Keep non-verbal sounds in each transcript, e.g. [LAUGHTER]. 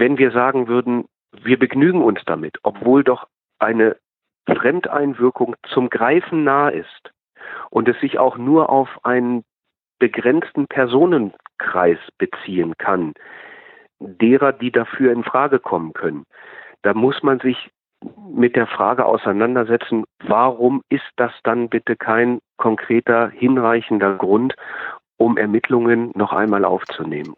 wenn wir sagen würden, wir begnügen uns damit, obwohl doch eine Fremdeinwirkung zum Greifen nah ist und es sich auch nur auf einen begrenzten Personenkreis beziehen kann, derer, die dafür in Frage kommen können, da muss man sich mit der Frage auseinandersetzen, warum ist das dann bitte kein konkreter, hinreichender Grund, um Ermittlungen noch einmal aufzunehmen?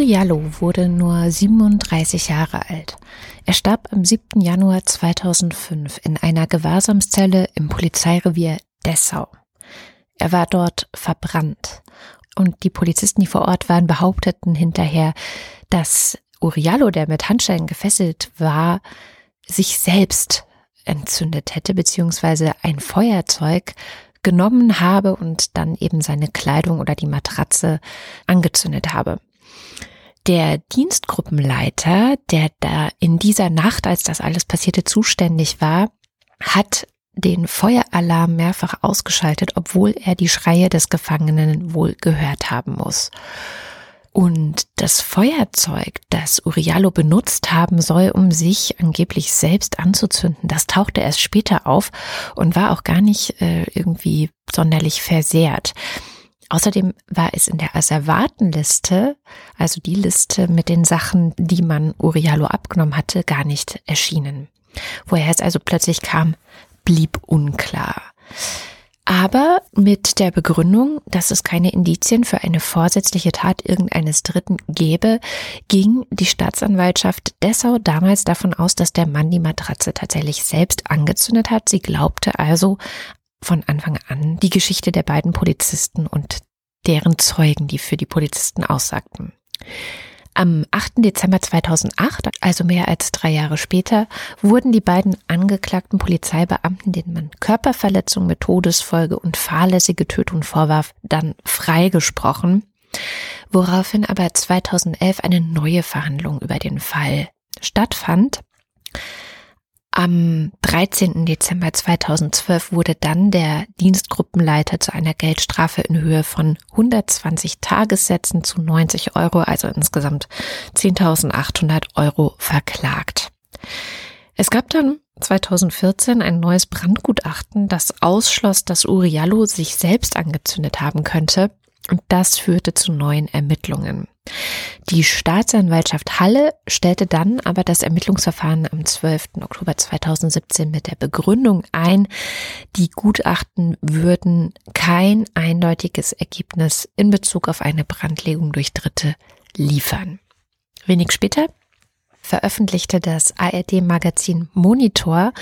Uriallo wurde nur 37 Jahre alt. Er starb am 7. Januar 2005 in einer Gewahrsamszelle im Polizeirevier Dessau. Er war dort verbrannt. Und die Polizisten, die vor Ort waren, behaupteten hinterher, dass Uriallo, der mit Handschellen gefesselt war, sich selbst entzündet hätte, beziehungsweise ein Feuerzeug genommen habe und dann eben seine Kleidung oder die Matratze angezündet habe. Der Dienstgruppenleiter, der da in dieser Nacht, als das alles passierte, zuständig war, hat den Feueralarm mehrfach ausgeschaltet, obwohl er die Schreie des Gefangenen wohl gehört haben muss. Und das Feuerzeug, das Uriallo benutzt haben soll, um sich angeblich selbst anzuzünden, das tauchte erst später auf und war auch gar nicht äh, irgendwie sonderlich versehrt. Außerdem war es in der Asservatenliste, also die Liste mit den Sachen, die man Uriallo abgenommen hatte, gar nicht erschienen. Woher es also plötzlich kam, blieb unklar. Aber mit der Begründung, dass es keine Indizien für eine vorsätzliche Tat irgendeines Dritten gäbe, ging die Staatsanwaltschaft Dessau damals davon aus, dass der Mann die Matratze tatsächlich selbst angezündet hat. Sie glaubte also von Anfang an die Geschichte der beiden Polizisten und deren Zeugen, die für die Polizisten aussagten. Am 8. Dezember 2008, also mehr als drei Jahre später, wurden die beiden angeklagten Polizeibeamten, denen man Körperverletzung mit Todesfolge und fahrlässige Tötung vorwarf, dann freigesprochen, woraufhin aber 2011 eine neue Verhandlung über den Fall stattfand. Am 13. Dezember 2012 wurde dann der Dienstgruppenleiter zu einer Geldstrafe in Höhe von 120 Tagessätzen zu 90 Euro, also insgesamt 10.800 Euro verklagt. Es gab dann 2014 ein neues Brandgutachten, das ausschloss, dass Uriallo sich selbst angezündet haben könnte. Und das führte zu neuen Ermittlungen. Die Staatsanwaltschaft Halle stellte dann aber das Ermittlungsverfahren am 12. Oktober 2017 mit der Begründung ein, die Gutachten würden kein eindeutiges Ergebnis in Bezug auf eine Brandlegung durch Dritte liefern. Wenig später veröffentlichte das ARD-Magazin Monitor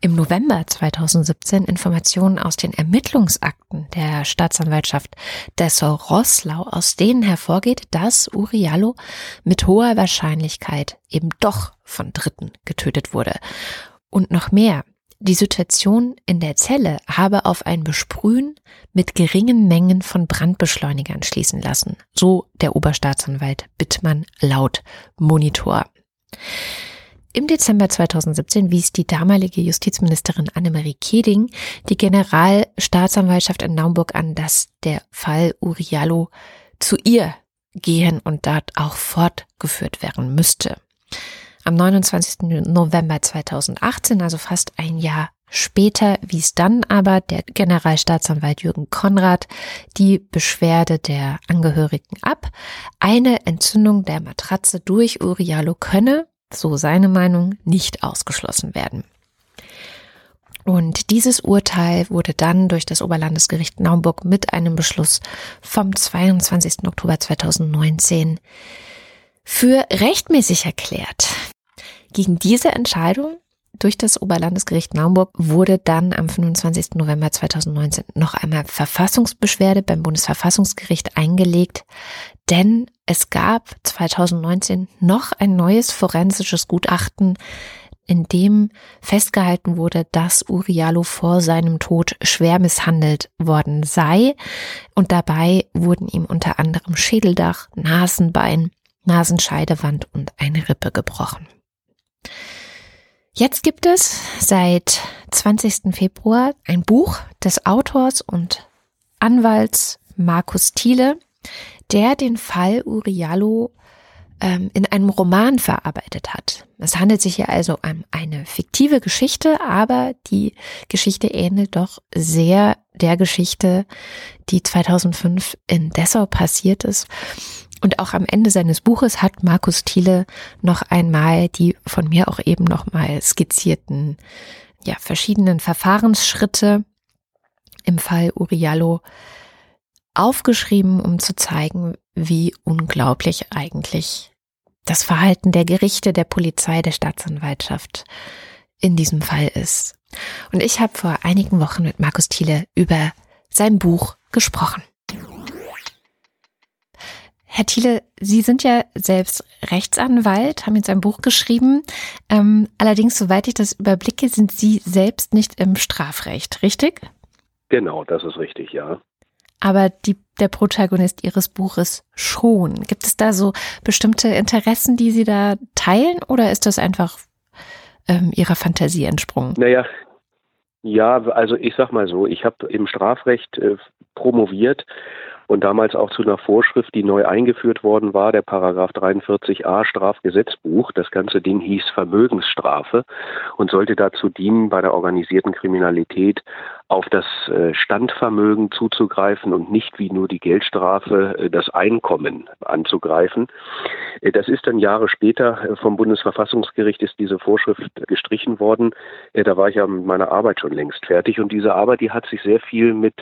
im November 2017 Informationen aus den Ermittlungsakten der Staatsanwaltschaft Dessau-Rosslau, aus denen hervorgeht, dass Uriallo mit hoher Wahrscheinlichkeit eben doch von Dritten getötet wurde. Und noch mehr, die Situation in der Zelle habe auf ein Besprühen mit geringen Mengen von Brandbeschleunigern schließen lassen, so der Oberstaatsanwalt Bittmann laut Monitor. Im Dezember 2017 wies die damalige Justizministerin Annemarie Keding die Generalstaatsanwaltschaft in Naumburg an, dass der Fall Uriallo zu ihr gehen und dort auch fortgeführt werden müsste. Am 29. November 2018, also fast ein Jahr später, wies dann aber der Generalstaatsanwalt Jürgen Konrad die Beschwerde der Angehörigen ab. Eine Entzündung der Matratze durch Uriallo könne so seine Meinung, nicht ausgeschlossen werden. Und dieses Urteil wurde dann durch das Oberlandesgericht Naumburg mit einem Beschluss vom 22. Oktober 2019 für rechtmäßig erklärt. Gegen diese Entscheidung durch das Oberlandesgericht Naumburg wurde dann am 25. November 2019 noch einmal Verfassungsbeschwerde beim Bundesverfassungsgericht eingelegt, denn es gab 2019 noch ein neues forensisches Gutachten, in dem festgehalten wurde, dass Uriallo vor seinem Tod schwer misshandelt worden sei und dabei wurden ihm unter anderem Schädeldach, Nasenbein, Nasenscheidewand und eine Rippe gebrochen. Jetzt gibt es seit 20. Februar ein Buch des Autors und Anwalts Markus Thiele, der den Fall Uriallo ähm, in einem Roman verarbeitet hat. Es handelt sich hier also um eine fiktive Geschichte, aber die Geschichte ähnelt doch sehr der Geschichte, die 2005 in Dessau passiert ist. Und auch am Ende seines Buches hat Markus Thiele noch einmal die von mir auch eben noch mal skizzierten, ja, verschiedenen Verfahrensschritte im Fall Uriallo aufgeschrieben, um zu zeigen, wie unglaublich eigentlich das Verhalten der Gerichte, der Polizei, der Staatsanwaltschaft in diesem Fall ist. Und ich habe vor einigen Wochen mit Markus Thiele über sein Buch gesprochen. Herr Thiele, Sie sind ja selbst Rechtsanwalt, haben jetzt ein Buch geschrieben. Ähm, allerdings, soweit ich das überblicke, sind Sie selbst nicht im Strafrecht, richtig? Genau, das ist richtig, ja aber die, der Protagonist ihres Buches schon. Gibt es da so bestimmte Interessen, die Sie da teilen oder ist das einfach ähm, Ihrer Fantasie entsprungen? Naja, ja, also ich sag mal so, ich habe im Strafrecht äh, promoviert und damals auch zu einer Vorschrift, die neu eingeführt worden war, der Paragraph 43a Strafgesetzbuch. Das ganze Ding hieß Vermögensstrafe und sollte dazu dienen, bei der organisierten Kriminalität auf das äh, Standvermögen zuzugreifen und nicht wie nur die Geldstrafe äh, das Einkommen anzugreifen. Äh, das ist dann Jahre später vom Bundesverfassungsgericht ist diese Vorschrift gestrichen worden. Da war ich ja mit meiner Arbeit schon längst fertig und diese Arbeit, die hat sich sehr viel mit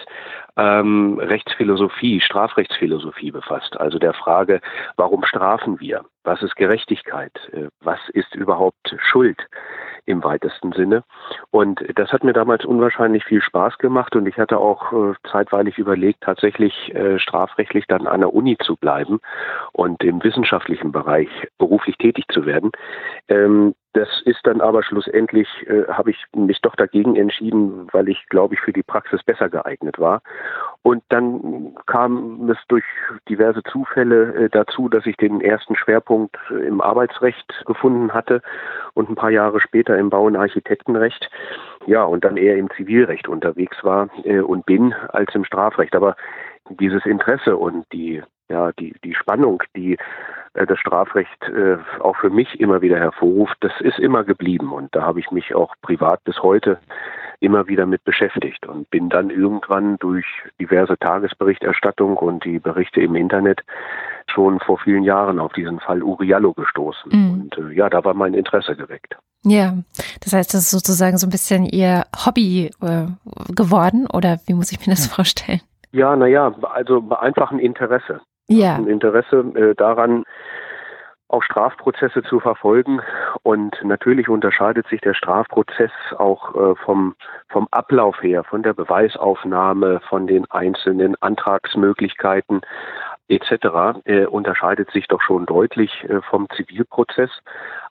ähm, Rechtsphilosophie, Strafrechtsphilosophie befasst. Also der Frage, warum strafen wir? Was ist Gerechtigkeit? Was ist überhaupt Schuld? im weitesten Sinne. Und das hat mir damals unwahrscheinlich viel Spaß gemacht und ich hatte auch äh, zeitweilig überlegt, tatsächlich äh, strafrechtlich dann an der Uni zu bleiben und im wissenschaftlichen Bereich beruflich tätig zu werden. Das ist dann aber schlussendlich, äh, habe ich mich doch dagegen entschieden, weil ich, glaube ich, für die Praxis besser geeignet war. Und dann kam es durch diverse Zufälle äh, dazu, dass ich den ersten Schwerpunkt äh, im Arbeitsrecht gefunden hatte und ein paar Jahre später im Bau- und Architektenrecht. Ja, und dann eher im Zivilrecht unterwegs war äh, und bin als im Strafrecht. Aber dieses Interesse und die, ja, die, die Spannung, die das Strafrecht äh, auch für mich immer wieder hervorruft, das ist immer geblieben. Und da habe ich mich auch privat bis heute immer wieder mit beschäftigt und bin dann irgendwann durch diverse Tagesberichterstattung und die Berichte im Internet schon vor vielen Jahren auf diesen Fall Uriallo gestoßen. Mhm. Und äh, ja, da war mein Interesse geweckt. Ja, das heißt, das ist sozusagen so ein bisschen Ihr Hobby äh, geworden oder wie muss ich mir das vorstellen? Ja, naja, also einfach ein Interesse. Ja. Ein Interesse äh, daran, auch Strafprozesse zu verfolgen. Und natürlich unterscheidet sich der Strafprozess auch äh, vom, vom Ablauf her, von der Beweisaufnahme, von den einzelnen Antragsmöglichkeiten etc. Äh, unterscheidet sich doch schon deutlich äh, vom Zivilprozess.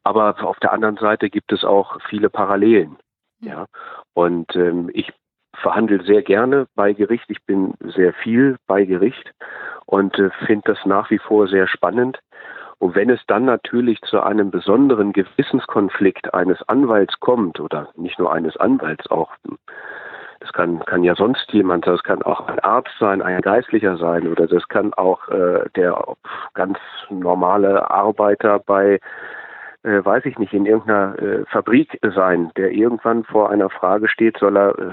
Aber auf der anderen Seite gibt es auch viele Parallelen. Ja. Und ähm, ich verhandle sehr gerne bei Gericht. Ich bin sehr viel bei Gericht und äh, finde das nach wie vor sehr spannend. Und wenn es dann natürlich zu einem besonderen Gewissenskonflikt eines Anwalts kommt, oder nicht nur eines Anwalts, auch das kann, kann ja sonst jemand, das kann auch ein Arzt sein, ein Geistlicher sein, oder das kann auch äh, der ganz normale Arbeiter bei, äh, weiß ich nicht, in irgendeiner äh, Fabrik sein, der irgendwann vor einer Frage steht, soll er äh,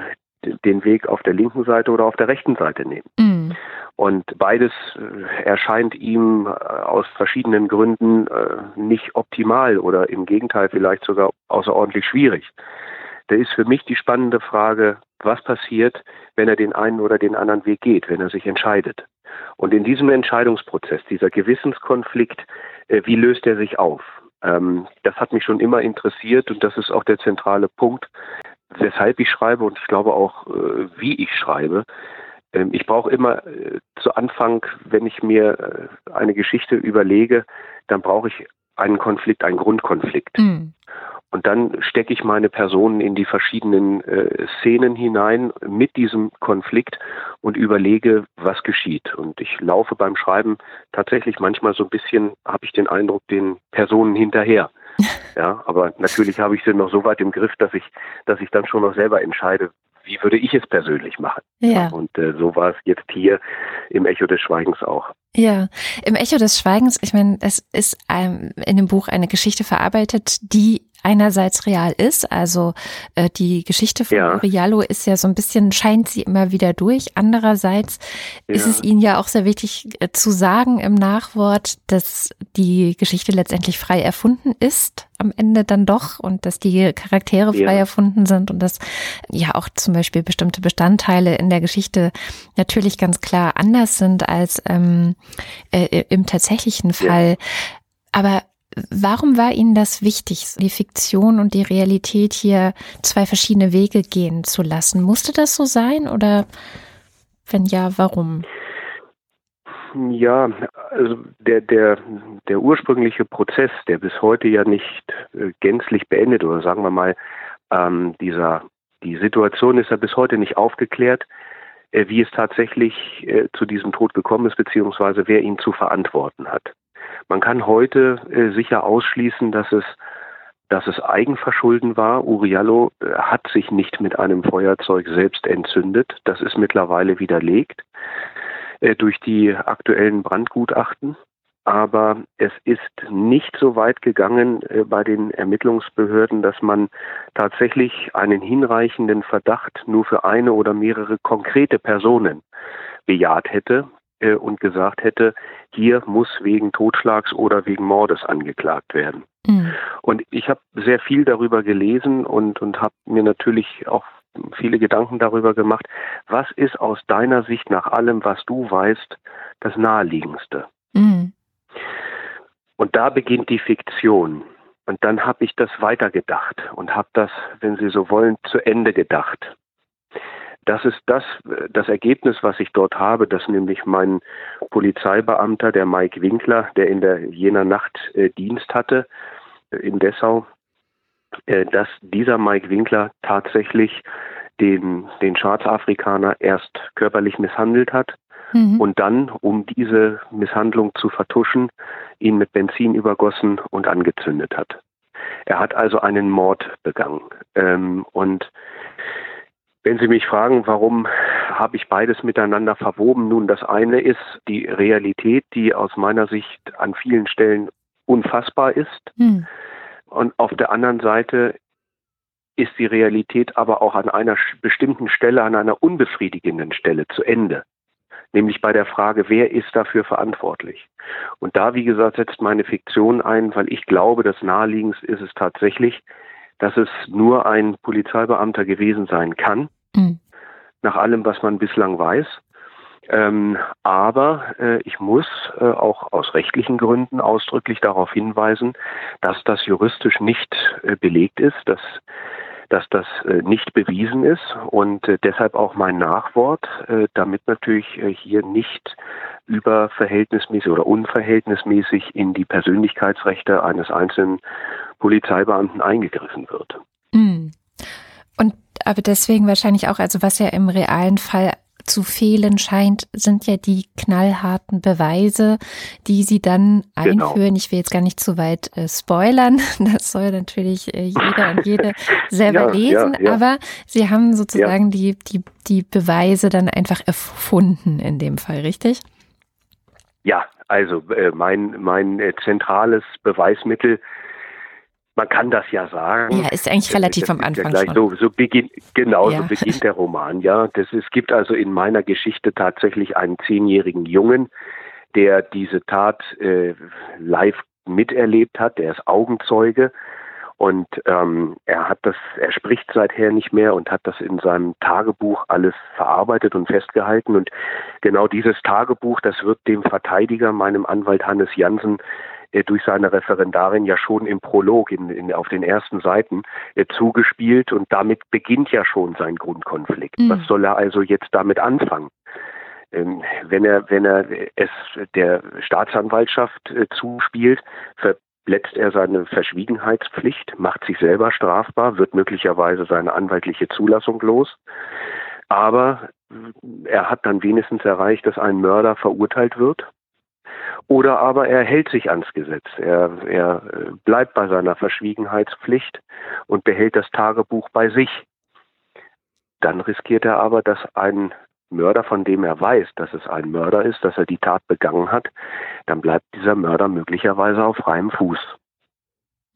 den Weg auf der linken Seite oder auf der rechten Seite nehmen. Mhm. Und beides äh, erscheint ihm äh, aus verschiedenen Gründen äh, nicht optimal oder im Gegenteil vielleicht sogar außerordentlich schwierig. Da ist für mich die spannende Frage, was passiert, wenn er den einen oder den anderen Weg geht, wenn er sich entscheidet. Und in diesem Entscheidungsprozess, dieser Gewissenskonflikt, wie löst er sich auf? Ähm, das hat mich schon immer interessiert und das ist auch der zentrale Punkt, weshalb ich schreibe und ich glaube auch, wie ich schreibe. Ähm, ich brauche immer äh, zu Anfang, wenn ich mir äh, eine Geschichte überlege, dann brauche ich einen Konflikt, einen Grundkonflikt. Mhm. Und dann stecke ich meine Personen in die verschiedenen äh, Szenen hinein mit diesem Konflikt und überlege, was geschieht. Und ich laufe beim Schreiben tatsächlich manchmal so ein bisschen, habe ich den Eindruck, den Personen hinterher. Ja, aber natürlich habe ich sie noch so weit im Griff, dass ich, dass ich dann schon noch selber entscheide, wie würde ich es persönlich machen. Ja. Und äh, so war es jetzt hier im Echo des Schweigens auch. Ja, im Echo des Schweigens, ich meine, es ist ähm, in dem Buch eine Geschichte verarbeitet, die einerseits real ist, also äh, die Geschichte von Ja. Uriallo ist ja so ein bisschen, scheint sie immer wieder durch. Andererseits ist Ja. es Ihnen ja auch sehr wichtig äh, zu sagen im Nachwort, dass die Geschichte letztendlich frei erfunden ist, am Ende dann doch, und dass die Charaktere frei Ja. erfunden sind und dass ja auch zum Beispiel bestimmte Bestandteile in der Geschichte natürlich ganz klar anders sind als ähm, äh, im tatsächlichen Fall. Aber warum war Ihnen das wichtig, die Fiktion und die Realität hier zwei verschiedene Wege gehen zu lassen? Musste das so sein oder wenn ja, warum? Ja, also der, der, der ursprüngliche Prozess, der bis heute ja nicht äh, gänzlich beendet oder sagen wir mal, ähm, dieser, die Situation ist ja bis heute nicht aufgeklärt, äh, wie es tatsächlich äh, zu diesem Tod gekommen ist, beziehungsweise wer ihn zu verantworten hat. Man kann heute äh, sicher ausschließen, dass es dass es Eigenverschulden war. Uriallo äh, hat sich nicht mit einem Feuerzeug selbst entzündet. Das ist mittlerweile widerlegt äh, durch die aktuellen Brandgutachten. Aber es ist nicht so weit gegangen äh, bei den Ermittlungsbehörden, dass man tatsächlich einen hinreichenden Verdacht nur für eine oder mehrere konkrete Personen bejaht hätte äh, und gesagt hätte, hier muss wegen Totschlags oder wegen Mordes angeklagt werden. Mhm. Und ich habe sehr viel darüber gelesen und, und habe mir natürlich auch viele Gedanken darüber gemacht, was ist aus deiner Sicht nach allem, was du weißt, das Naheliegendste. Mhm. Und da beginnt die Fiktion. Und dann habe ich das weitergedacht und habe das, wenn Sie so wollen, zu Ende gedacht. Das ist das, äh, das Ergebnis, was ich dort habe, dass nämlich mein Polizeibeamter, der Mike Winkler, der in der jener Nacht äh, Dienst hatte äh, in Dessau, äh, dass dieser Mike Winkler tatsächlich den, den Schwarzafrikaner erst körperlich misshandelt hat Mhm. und dann, um diese Misshandlung zu vertuschen, ihn mit Benzin übergossen und angezündet hat. Er hat also einen Mord begangen. Ähm, und wenn Sie mich fragen, warum habe ich beides miteinander verwoben? Nun, das eine ist die Realität, die aus meiner Sicht an vielen Stellen unfassbar ist. Mhm. Und auf der anderen Seite ist die Realität aber auch an einer bestimmten Stelle, an einer unbefriedigenden Stelle zu Ende. Nämlich bei der Frage, wer ist dafür verantwortlich? Und da, wie gesagt, setzt meine Fiktion ein, weil ich glaube, das naheliegendste ist es tatsächlich, dass es nur ein Polizeibeamter gewesen sein kann, Mhm. nach allem, was man bislang weiß. Ähm, aber äh, ich muss äh, auch aus rechtlichen Gründen ausdrücklich darauf hinweisen, dass das juristisch nicht äh, belegt ist, dass, dass das äh, nicht bewiesen ist und äh, deshalb auch mein Nachwort, äh, damit natürlich hier nicht überverhältnismäßig oder unverhältnismäßig in die Persönlichkeitsrechte eines einzelnen Polizeibeamten eingegriffen wird. Mhm. Und aber deswegen wahrscheinlich auch, also was ja im realen Fall zu fehlen scheint, sind ja die knallharten Beweise, die sie dann Genau. einführen. Ich will jetzt gar nicht zu weit äh, spoilern. [LAUGHS] Das soll natürlich äh, jeder und jede [LAUGHS] selber Ja, lesen. ja, ja. Aber sie haben sozusagen die, die, die Beweise dann einfach erfunden in dem Fall, richtig? Ja, also äh, mein, mein äh, zentrales Beweismittel, man kann das ja sagen. Ja, ist eigentlich Das relativ ist am ja Anfang gleich schon. So, so beginnt, genau, Ja. so beginnt der [LAUGHS] Roman, ja. Das, es gibt also in meiner Geschichte tatsächlich einen zehnjährigen Jungen, der diese Tat äh, live miterlebt hat, der ist Augenzeuge und ähm, er hat das, er spricht seither nicht mehr und hat das in seinem Tagebuch alles verarbeitet und festgehalten. Und genau dieses Tagebuch, das wird dem Verteidiger, meinem Anwalt Hannes Jansen, äh, durch seine Referendarin ja schon im Prolog in, in, auf den ersten Seiten äh, zugespielt und damit beginnt ja schon sein Grundkonflikt. Mhm. Was soll er also jetzt damit anfangen? Ähm, wenn er, wenn er es der Staatsanwaltschaft äh, zuspielt, verletzt er seine Verschwiegenheitspflicht, macht sich selber strafbar, wird möglicherweise seine anwaltliche Zulassung los. Aber äh, er hat dann wenigstens erreicht, dass ein Mörder verurteilt wird. Oder aber er hält sich ans Gesetz. Er, er äh, bleibt bei seiner Verschwiegenheitspflicht und behält das Tagebuch bei sich. Dann riskiert er aber, dass ein Mörder, von dem er weiß, dass es ein Mörder ist, dass er die Tat begangen hat, dann bleibt dieser Mörder möglicherweise auf freiem Fuß.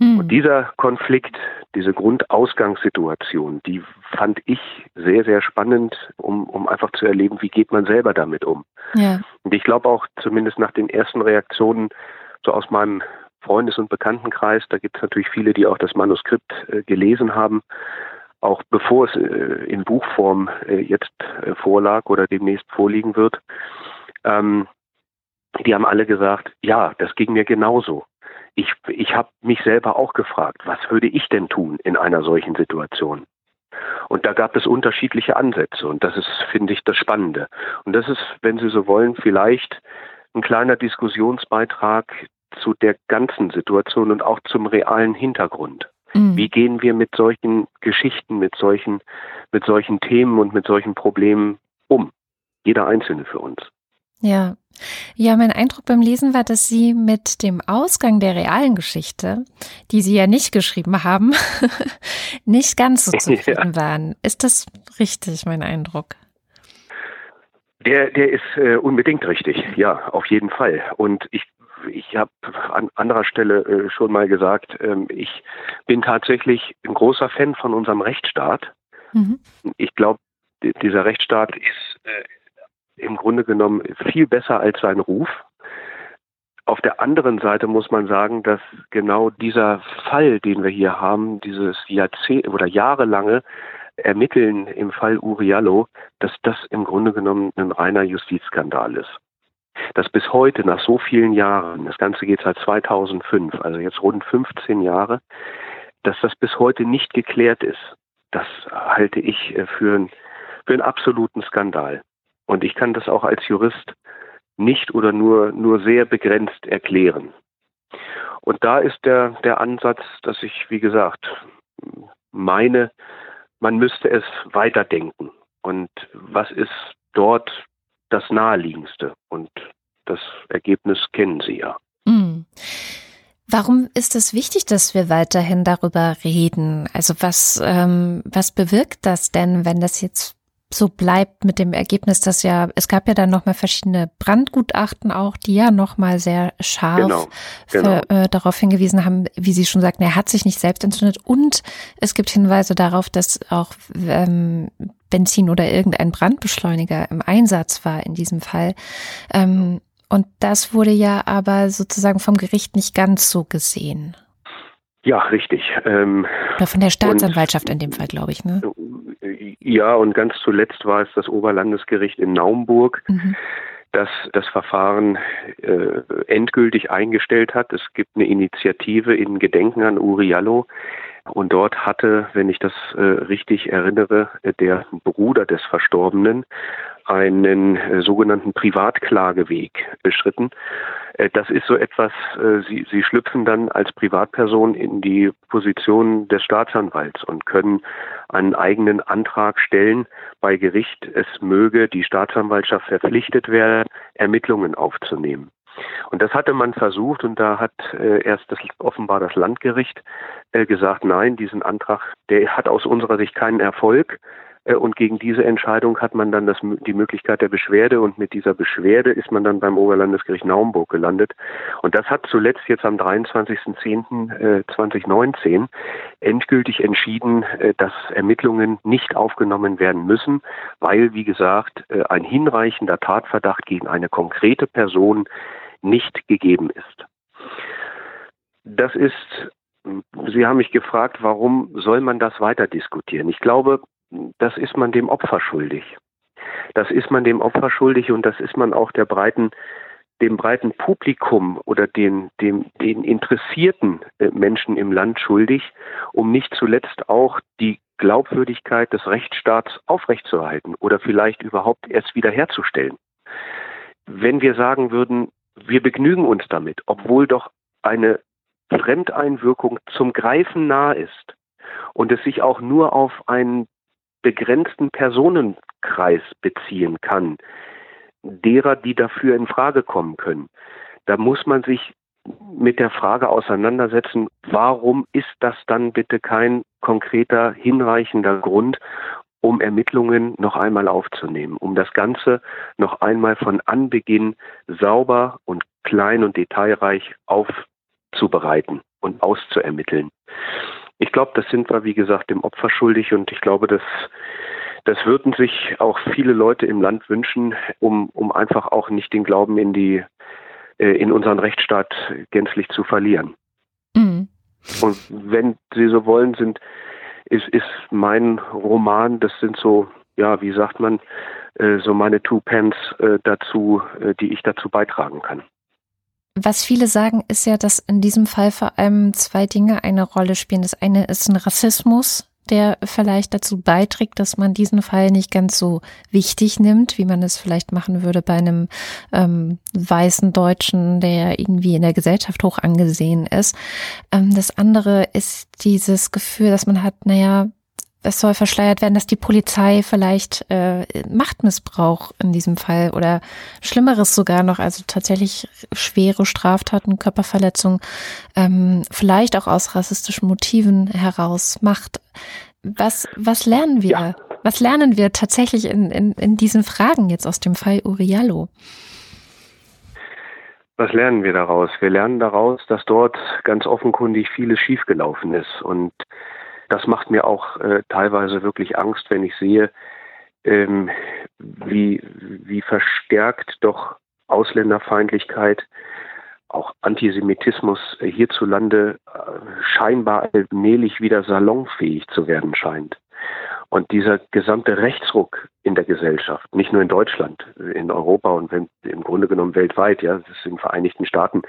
Mhm. Und dieser Konflikt, diese Grundausgangssituation, die fand ich sehr, sehr spannend, um, um einfach zu erleben, wie geht man selber damit um. Ja. Und ich glaube auch zumindest nach den ersten Reaktionen so aus meinem Freundes- und Bekanntenkreis, da gibt es natürlich viele, die auch das Manuskript äh, gelesen haben, auch bevor es äh, in Buchform äh, jetzt äh, vorlag oder demnächst vorliegen wird. Ähm, die haben alle gesagt, ja, das ging mir genauso ich, ich habe mich selber auch gefragt, was würde ich denn tun in einer solchen Situation? Und da gab es unterschiedliche Ansätze und das ist, finde ich, das Spannende. Und das ist, wenn Sie so wollen, vielleicht ein kleiner Diskussionsbeitrag zu der ganzen Situation und auch zum realen Hintergrund. Mhm. Wie gehen wir mit solchen Geschichten, mit solchen, mit solchen Themen und mit solchen Problemen um? Jeder Einzelne für uns. Ja. Ja, mein Eindruck beim Lesen war, dass Sie mit dem Ausgang der realen Geschichte, die Sie ja nicht geschrieben haben, [LAUGHS] nicht ganz so [LAUGHS] zufrieden ja. waren. Ist das richtig, mein Eindruck? Der, der ist äh, unbedingt richtig, ja, auf jeden Fall. Und ich, ich habe an anderer Stelle äh, schon mal gesagt, ähm, ich bin tatsächlich ein großer Fan von unserem Rechtsstaat. Mhm. Ich glaube, dieser Rechtsstaat ist äh, im Grunde genommen viel besser als sein Ruf. Auf der anderen Seite muss man sagen, dass genau dieser Fall, den wir hier haben, dieses Jahrzehnt oder jahrelange Ermitteln im Fall Uriallo, dass das im Grunde genommen ein reiner Justizskandal ist. Dass bis heute nach so vielen Jahren, das Ganze geht seit 2005, also jetzt rund 15 Jahre, dass das bis heute nicht geklärt ist, das halte ich für, einen, für einen absoluten Skandal. Und ich kann das auch als Jurist nicht oder nur, nur sehr begrenzt erklären. Und da ist der, der Ansatz, dass ich, wie gesagt, meine, man müsste es weiterdenken. Und was ist dort das Naheliegendste? Und das Ergebnis kennen Sie ja. Mhm. Warum ist es wichtig, dass wir weiterhin darüber reden? Also was, ähm, was bewirkt das denn, wenn das jetzt so bleibt mit dem Ergebnis, dass ja, es gab ja dann nochmal verschiedene Brandgutachten auch, die ja nochmal sehr scharf genau, genau. Für, äh, darauf hingewiesen haben, wie Sie schon sagten, er hat sich nicht selbst entzündet und es gibt Hinweise darauf, dass auch ähm, Benzin oder irgendein Brandbeschleuniger im Einsatz war in diesem Fall. Ähm, und das wurde ja aber sozusagen vom Gericht nicht ganz so gesehen. Ja, richtig. Ähm, Oder von der Staatsanwaltschaft und, in dem Fall, glaube ich, ne? Ja, und ganz zuletzt war es das Oberlandesgericht in Naumburg, mhm. das das Verfahren äh, endgültig eingestellt hat. Es gibt eine Initiative in Gedenken an Uriallo. Und dort hatte, wenn ich das äh, richtig erinnere, der Bruder des Verstorbenen einen äh, sogenannten Privatklageweg beschritten. Äh, das ist so etwas, äh, Sie, Sie schlüpfen dann als Privatperson in die Position des Staatsanwalts und können einen eigenen Antrag stellen bei Gericht. Es möge die Staatsanwaltschaft verpflichtet werden, Ermittlungen aufzunehmen. Und das hatte man versucht und da hat äh, erst das, offenbar das Landgericht äh, gesagt, nein, diesen Antrag, der hat aus unserer Sicht keinen Erfolg. Äh, und gegen diese Entscheidung hat man dann das, die Möglichkeit der Beschwerde und mit dieser Beschwerde ist man dann beim Oberlandesgericht Naumburg gelandet. Und das hat zuletzt jetzt am 23.10.2019 endgültig entschieden, äh, dass Ermittlungen nicht aufgenommen werden müssen, weil, wie gesagt, äh, ein hinreichender Tatverdacht gegen eine konkrete Person nicht gegeben ist. Das ist Sie haben mich gefragt, warum soll man das weiter diskutieren? Ich glaube, das ist man dem Opfer schuldig. Das ist man dem Opfer schuldig und das ist man auch der breiten, dem breiten Publikum oder den, dem, den interessierten äh, Menschen im Land schuldig, um nicht zuletzt auch die Glaubwürdigkeit des Rechtsstaats aufrechtzuerhalten oder vielleicht überhaupt erst wiederherzustellen. Wenn wir sagen würden, wir begnügen uns damit, obwohl doch eine Fremdeinwirkung zum Greifen nah ist und es sich auch nur auf einen begrenzten Personenkreis beziehen kann, derer, die dafür in Frage kommen können, da muss man sich mit der Frage auseinandersetzen, warum ist das dann bitte kein konkreter, hinreichender Grund, um Ermittlungen noch einmal aufzunehmen, um das Ganze noch einmal von Anbeginn sauber und klein und detailreich aufzubereiten und auszuermitteln. Ich glaube, das sind wir, wie gesagt, dem Opfer schuldig und ich glaube, dass das würden sich auch viele Leute im Land wünschen, um, um einfach auch nicht den Glauben in die äh, in unseren Rechtsstaat gänzlich zu verlieren. Mhm. Und wenn Sie so wollen, sind ist, ist mein Roman, das sind so, ja, wie sagt man, äh, so meine Two Pence äh, dazu, die ich dazu beitragen kann. Was viele sagen, ist ja, dass in diesem Fall vor allem zwei Dinge eine Rolle spielen. Das eine ist ein Rassismus, der vielleicht dazu beiträgt, dass man diesen Fall nicht ganz so wichtig nimmt, wie man es vielleicht machen würde bei einem ähm, weißen Deutschen, der irgendwie in der Gesellschaft hoch angesehen ist. Ähm, das andere ist dieses Gefühl, dass man hat, naja, es soll verschleiert werden, dass die Polizei vielleicht äh, Machtmissbrauch in diesem Fall oder Schlimmeres sogar noch, also tatsächlich schwere Straftaten, Körperverletzung, ähm, vielleicht auch aus rassistischen Motiven heraus macht. Was, was lernen wir? Ja. Was lernen wir tatsächlich in, in, in diesen Fragen jetzt aus dem Fall Uriallo? Was lernen wir daraus? Wir lernen daraus, dass dort ganz offenkundig vieles schiefgelaufen ist und das macht mir auch äh, teilweise wirklich Angst, wenn ich sehe, ähm, wie, wie verstärkt doch Ausländerfeindlichkeit, auch Antisemitismus äh, hierzulande äh, scheinbar allmählich wieder salonfähig zu werden scheint. Und dieser gesamte Rechtsruck in der Gesellschaft, nicht nur in Deutschland, in Europa und im Grunde genommen weltweit, ja, das ist in den Vereinigten Staaten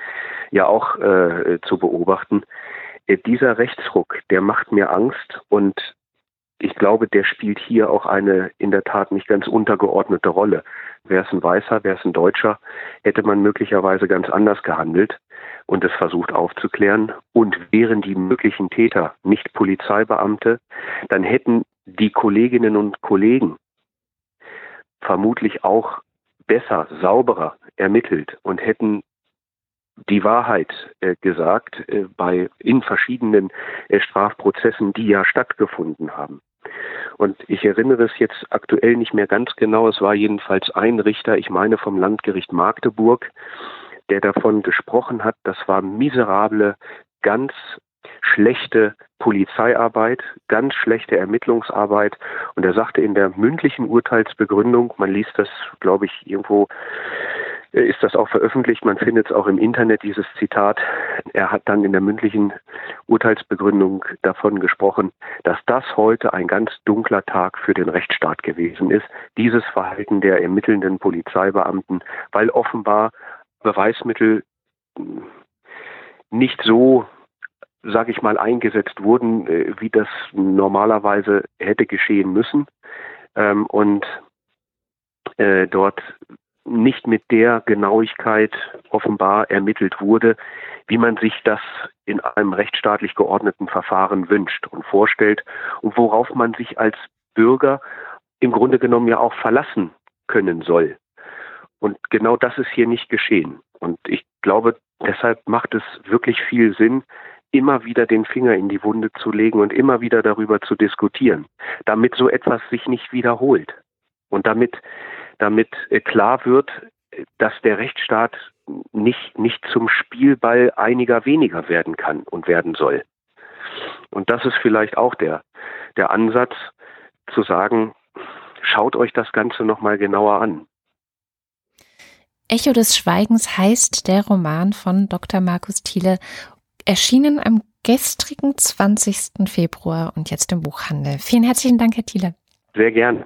ja auch äh, zu beobachten, äh, dieser Rechtsruck, der macht mir Angst und ich glaube, der spielt hier auch eine in der Tat nicht ganz untergeordnete Rolle. Wäre es ein Weißer, wäre es ein Deutscher, hätte man möglicherweise ganz anders gehandelt und es versucht aufzuklären. Und wären die möglichen Täter nicht Polizeibeamte, dann hätten die Kolleginnen und Kollegen vermutlich auch besser, sauberer ermittelt und hätten die Wahrheit äh, gesagt äh, bei in verschiedenen äh, Strafprozessen, die ja stattgefunden haben. Und ich erinnere es jetzt aktuell nicht mehr ganz genau. Es war jedenfalls ein Richter, ich meine vom Landgericht Magdeburg, der davon gesprochen hat, das war miserable, ganz schlechte Polizeiarbeit, ganz schlechte Ermittlungsarbeit. Und er sagte in der mündlichen Urteilsbegründung, man liest das, glaube ich, irgendwo ist das auch veröffentlicht. Man findet es auch im Internet, dieses Zitat. Er hat dann in der mündlichen Urteilsbegründung davon gesprochen, dass das heute ein ganz dunkler Tag für den Rechtsstaat gewesen ist. Dieses Verhalten der ermittelnden Polizeibeamten, weil offenbar Beweismittel nicht so sage ich mal, eingesetzt wurden, äh, wie das normalerweise hätte geschehen müssen. Ähm, und äh, dort nicht mit der Genauigkeit offenbar ermittelt wurde, wie man sich das in einem rechtsstaatlich geordneten Verfahren wünscht und vorstellt und worauf man sich als Bürger im Grunde genommen ja auch verlassen können soll. Und genau das ist hier nicht geschehen. Und ich glaube, deshalb macht es wirklich viel Sinn, immer wieder den Finger in die Wunde zu legen und immer wieder darüber zu diskutieren, damit so etwas sich nicht wiederholt und damit damit äh, klar wird, dass der Rechtsstaat nicht, nicht zum Spielball einiger weniger werden kann und werden soll. Und das ist vielleicht auch der, der Ansatz zu sagen, schaut euch das Ganze nochmal genauer an. Echo des Schweigens heißt der Roman von Dr. Markus Thiele, erschienen am gestrigen 20. Februar und jetzt im Buchhandel. Vielen herzlichen Dank, Herr Thiele. Sehr gerne.